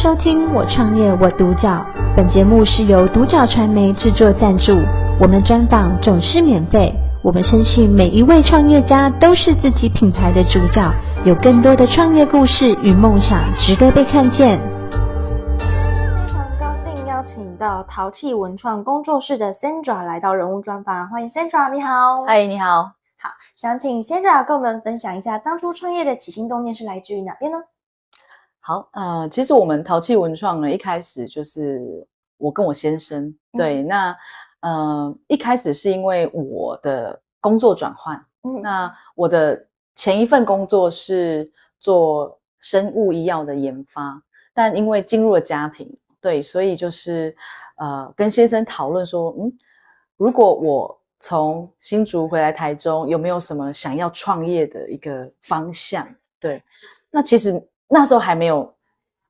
收听我创业我独角，本节目是由独角传媒制作赞助，我们专访总是免费。我们深信每一位创业家都是自己品牌的主角，有更多的创业故事与梦想值得被看见。非常高兴邀请到淘气文创工作室的 Sandra 来到人物专访，欢迎 Sandra，你好。嗨，你好。好，想请 Sandra 跟我们分享一下当初创业的起心动念是来自于哪边呢？好，呃，其实我们淘气文创呢，一开始就是我跟我先生，对，嗯、那呃一开始是因为我的工作转换，嗯，那我的前一份工作是做生物医药的研发，但因为进入了家庭，对，所以就是呃跟先生讨论说，嗯，如果我从新竹回来台中，有没有什么想要创业的一个方向？对，那其实那时候还没有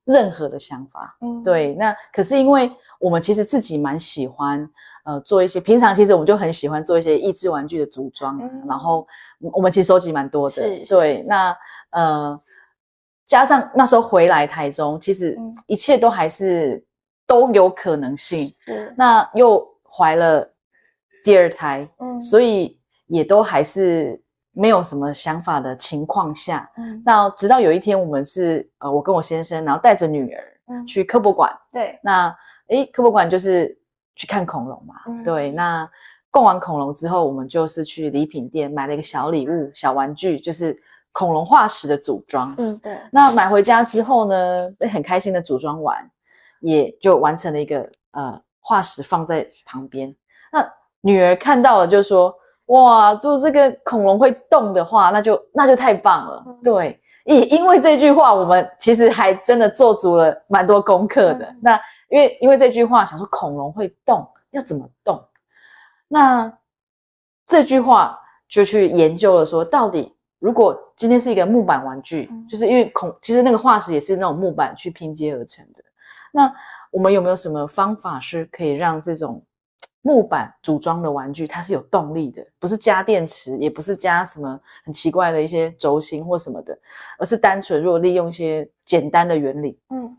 任何的想法。嗯，对，那可是因为我们其实自己蛮喜欢，呃，做一些平常其实我们就很喜欢做一些益智玩具的组装，嗯，然后我们其实收集蛮多的。是，是，对，那呃，加上那时候回来台中，其实一切都还是都有可能性。是，那又怀了。第二胎，嗯，所以也都还是没有什么想法的情况下，嗯，那直到有一天，我们是呃，我跟我先生，然后带着女儿，嗯，去科博馆，对，那诶，科博馆就是去看恐龙嘛，嗯，对，那逛完恐龙之后，我们就是去礼品店买了一个小礼物、小玩具，就是恐龙化石的组装，嗯，对，那买回家之后呢，很开心的组装完，也就完成了一个呃化石放在旁边，那。女儿看到了就说：“哇，做这个恐龙会动的话，那就那就太棒了。嗯”对，也因为这句话，我们其实还真的做足了蛮多功课的。嗯、那因为因为这句话，想说恐龙会动，要怎么动？那这句话就去研究了说，说到底如果今天是一个木板玩具，嗯、就是因为恐其实那个化石也是那种木板去拼接而成的。那我们有没有什么方法是可以让这种？木板组装的玩具，它是有动力的，不是加电池，也不是加什么很奇怪的一些轴心或什么的，而是单纯如果利用一些简单的原理，嗯，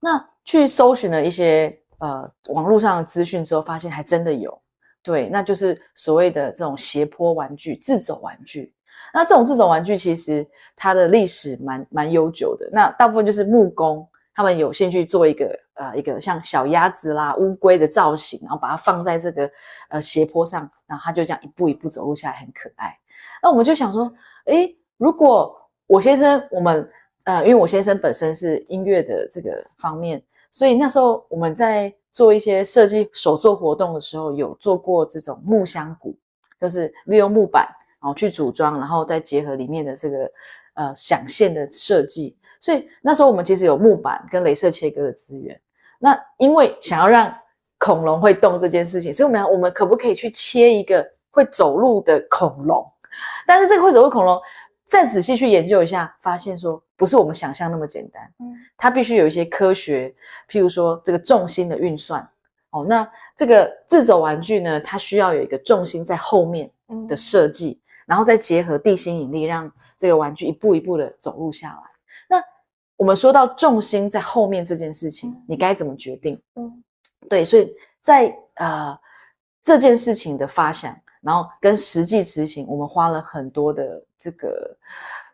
那去搜寻了一些呃网络上的资讯之后，发现还真的有，对，那就是所谓的这种斜坡玩具、自走玩具。那这种自走玩具其实它的历史蛮蛮悠久的，那大部分就是木工。他们有兴趣做一个呃一个像小鸭子啦、乌龟的造型，然后把它放在这个呃斜坡上，然后它就这样一步一步走路下来，很可爱。那我们就想说，诶，如果我先生我们呃，因为我先生本身是音乐的这个方面，所以那时候我们在做一些设计手作活动的时候，有做过这种木箱鼓，就是利用木板然后去组装，然后再结合里面的这个呃响线的设计。所以那时候我们其实有木板跟镭射切割的资源。那因为想要让恐龙会动这件事情，所以我们我们可不可以去切一个会走路的恐龙？但是这个会走路恐龙，再仔细去研究一下，发现说不是我们想象那么简单。嗯，它必须有一些科学，譬如说这个重心的运算。哦，那这个自走玩具呢，它需要有一个重心在后面的设计，然后再结合地心引力，让这个玩具一步一步的走路下来。那我们说到重心在后面这件事情，你该怎么决定？嗯，对，所以在呃这件事情的发想，然后跟实际执行，我们花了很多的这个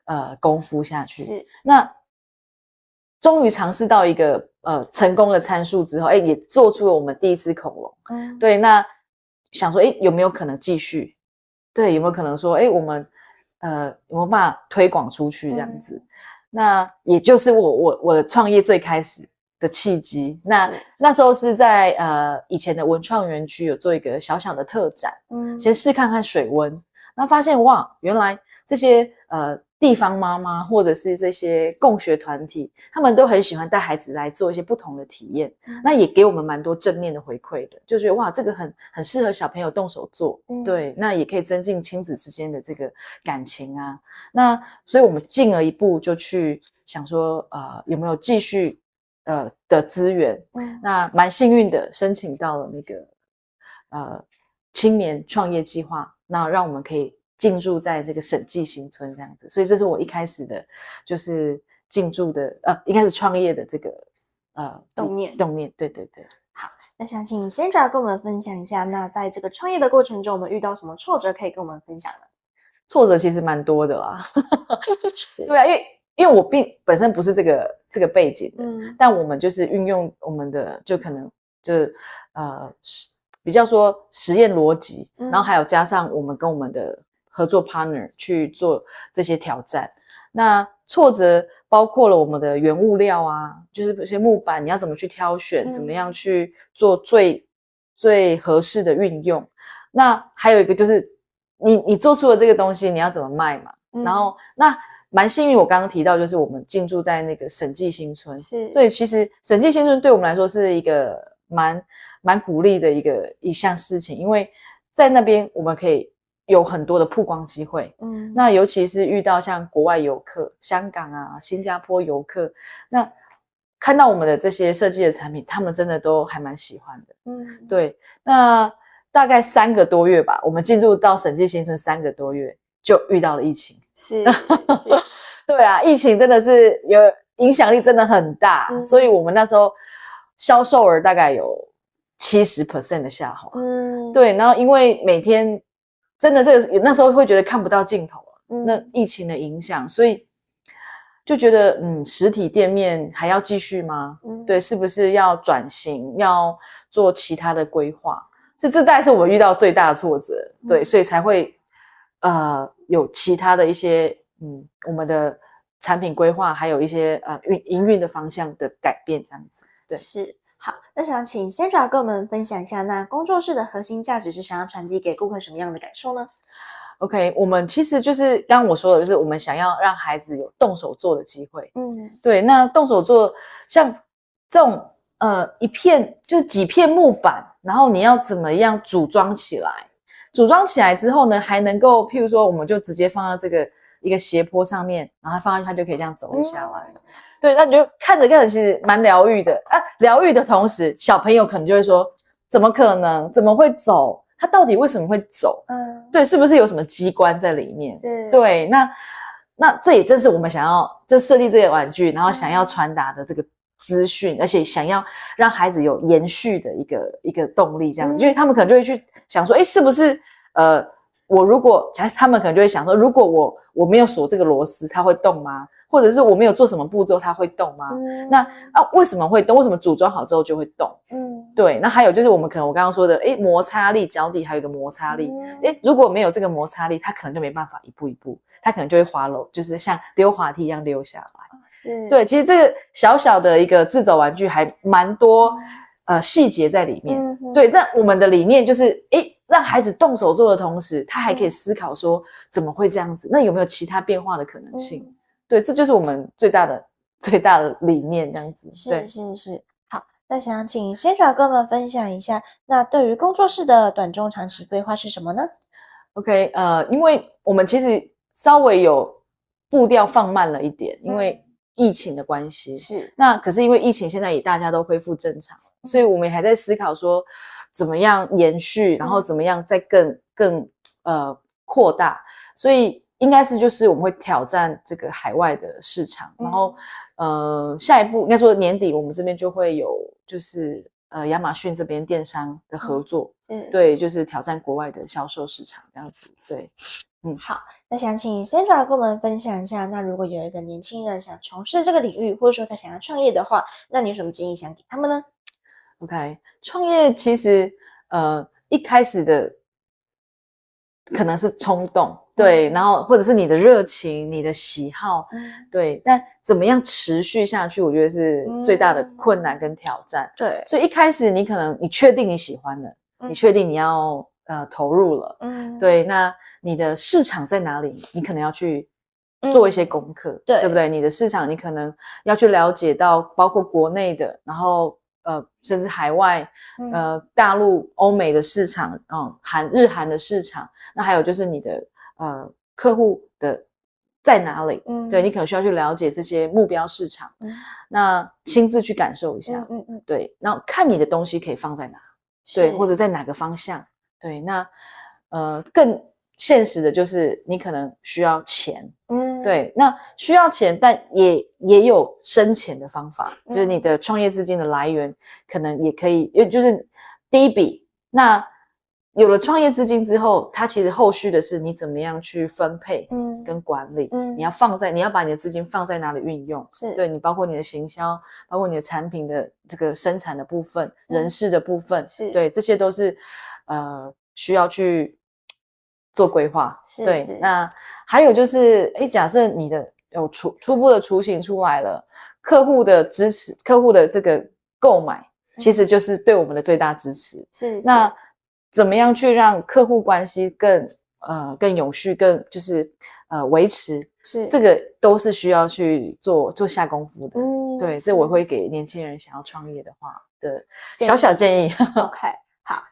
呃功夫下去。是。那终于尝试到一个呃成功的参数之后，哎，也做出了我们第一只恐龙。嗯。对，那想说，哎，有没有可能继续？对，有没有可能说，哎，我们呃有没有办法推广出去这样子？嗯那也就是我我我的创业最开始的契机。那那时候是在呃以前的文创园区有做一个小小的特展，嗯，先试看看水温，那发现哇，原来这些呃。地方妈妈或者是这些共学团体，他们都很喜欢带孩子来做一些不同的体验，嗯、那也给我们蛮多正面的回馈的，就觉得哇，这个很很适合小朋友动手做，嗯、对，那也可以增进亲子之间的这个感情啊。那所以我们进了一步，就去想说，呃，有没有继续呃的资源？嗯，那蛮幸运的，申请到了那个呃青年创业计划，那让我们可以。进驻在这个审计新村这样子，所以这是我一开始的，就是进驻的，呃，一开始创业的这个呃动念动念，对对对。好，那想请 Sandra 跟我们分享一下，那在这个创业的过程中，我们遇到什么挫折可以跟我们分享呢？挫折其实蛮多的啦，对啊，因为因为我并本身不是这个这个背景的，嗯，但我们就是运用我们的就可能就是呃比较说实验逻辑，然后还有加上我们跟我们的合作 partner 去做这些挑战。那挫折包括了我们的原物料啊，就是这些木板你要怎么去挑选，怎么样去做最最合适的运用。那还有一个就是。你你做出了这个东西，你要怎么卖嘛？嗯、然后那蛮幸运，我刚刚提到就是我们进驻在那个审计新村，是，所以其实审计新村对我们来说是一个蛮蛮鼓励的一个一项事情，因为在那边我们可以有很多的曝光机会，嗯，那尤其是遇到像国外游客，香港啊、新加坡游客，那看到我们的这些设计的产品，他们真的都还蛮喜欢的，嗯，对，那。大概三个多月吧，我们进入到审计新村三个多月，就遇到了疫情。是，是对啊，疫情真的是有影响力，真的很大，嗯，所以我们那时候销售额大概有七十 percent 的下滑。嗯，对，然后因为每天真的这个那时候会觉得看不到尽头，嗯，那疫情的影响，所以就觉得嗯，实体店面还要继续吗？嗯，对，是不是要转型，要做其他的规划？这这大概是我遇到最大的挫折，对，所以才会呃有其他的一些嗯我们的产品规划，还有一些呃运营运的方向的改变这样子，对，是好，那想请 Sandra 跟我们分享一下，那工作室的核心价值是想要传递给顾客什么样的感受呢？OK，我们其实就是刚刚我说的，就是我们想要让孩子有动手做的机会，嗯，对，那动手做像这种。呃，一片就是几片木板，然后你要怎么样组装起来？组装起来之后呢，还能够，譬如说，我们就直接放到这个一个斜坡上面，然后放上去，它就可以这样走下来。嗯、对，那你就看着看着，其实蛮疗愈的啊。疗愈的同时，小朋友可能就会说：怎么可能？怎么会走？他到底为什么会走？嗯，对，是不是有什么机关在里面？是，对，那那这也正是我们想要就设计这些玩具，然后想要传达的这个。资讯，而且想要让孩子有延续的一个一个动力，这样子，因为他们可能就会去想说，哎，是不是呃，我如果，假设他们可能就会想说，如果我我没有锁这个螺丝，它会动吗？或者是我没有做什么步骤，它会动吗？嗯、那啊，为什么会动？为什么组装好之后就会动？嗯，对。那还有就是我们可能我刚刚说的，诶，摩擦力，脚底还有一个摩擦力，诶、嗯，如果没有这个摩擦力，它可能就没办法一步一步。它可能就会滑楼，就是像溜滑梯一样溜下来。是，对，其实这个小小的一个自走玩具还蛮多、嗯、呃细节在里面。嗯、对，那我们的理念就是，诶，让孩子动手做的同时，他还可以思考说怎么会这样子？那有没有其他变化的可能性？嗯、对，这就是我们最大的最大的理念，这样子。是是是。好，那想请 Sandra 跟我们分享一下，那对于工作室的短中长期规划是什么呢？OK，呃，因为我们其实。稍微有步调放慢了一点，因为疫情的关系。是。那可是因为疫情现在也大家都恢复正常，所以我们也还在思考说怎么样延续，然后怎么样再更更呃扩大。所以应该是就是我们会挑战这个海外的市场，然后呃下一步应该说年底我们这边就会有就是呃亚马逊这边电商的合作，嗯，对，就是挑战国外的销售市场这样子，对。嗯，好，那想请 Sandra 跟我们分享一下，那如果有一个年轻人想从事这个领域，或者说他想要创业的话，那你有什么建议想给他们呢？OK，创业其实呃一开始的可能是冲动，对，嗯、然后或者是你的热情、你的喜好，嗯、对，但怎么样持续下去，我觉得是最大的困难跟挑战。嗯、对，所以一开始你可能你确定你喜欢了，嗯、你确定你要。呃，投入了，嗯，对，那你的市场在哪里？你可能要去做一些功课，嗯、对，对不对？你的市场，你可能要去了解到，包括国内的，然后呃，甚至海外，呃，大陆、欧美的市场，嗯，韩日韩的市场，那还有就是你的呃客户的在哪里？嗯，对，你可能需要去了解这些目标市场，嗯，那亲自去感受一下，嗯嗯，嗯，对，然后看你的东西可以放在哪，对，或者在哪个方向。对，那呃更现实的就是你可能需要钱，嗯，对，那需要钱，但也也有生钱的方法，嗯、就是你的创业资金的来源可能也可以，就是第一笔。那有了创业资金之后，它其实后续的是你怎么样去分配，嗯，跟管理，嗯，你要放在你要把你的资金放在哪里运用，是。对你包括你的行销，包括你的产品的这个生产的部分，嗯、人事的部分，是。对，这些都是呃需要去。做规划，是对。是那还有就是，诶，假设你的有初初步的雏形出来了，客户的支持，客户的这个购买，其实就是对我们的最大支持。是、嗯。那怎么样去让客户关系更呃更永续，更就是呃维持？是。这个都是需要去做做下功夫的。嗯。对，这我会给年轻人想要创业的话的小小建议。OK。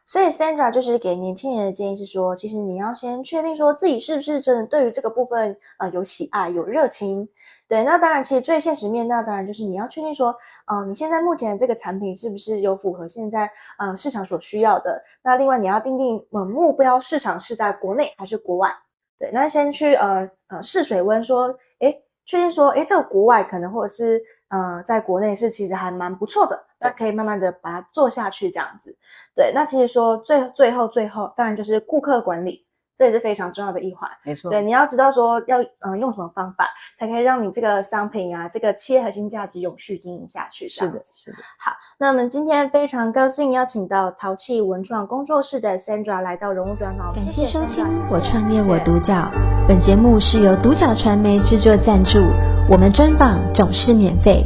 所以 Sandra 就是给年轻人的建议是说，其实你要先确定说自己是不是真的对于这个部分呃有喜爱、有热情。对，那当然，其实最现实面，那当然就是你要确定说，嗯、呃，你现在目前的这个产品是不是有符合现在呃市场所需要的。那另外你要定定呃目标市场是在国内还是国外。对，那先去呃呃试水温说，诶确定说，诶这个国外可能或者是呃在国内是其实还蛮不错的。那可以慢慢的把它做下去，这样子。对，那其实说最最后最后，当然就是顾客管理，这也是非常重要的一环。没错。对，你要知道说要嗯、呃、用什么方法，才可以让你这个商品啊，这个企业核心价值永续经营下去。是的，是的。好，那我们今天非常高兴邀请到淘气文创工作室的 Sandra 来到人物专访。感谢收听我创业我独角，本节目是由独角传媒制作赞助，我们专访总是免费。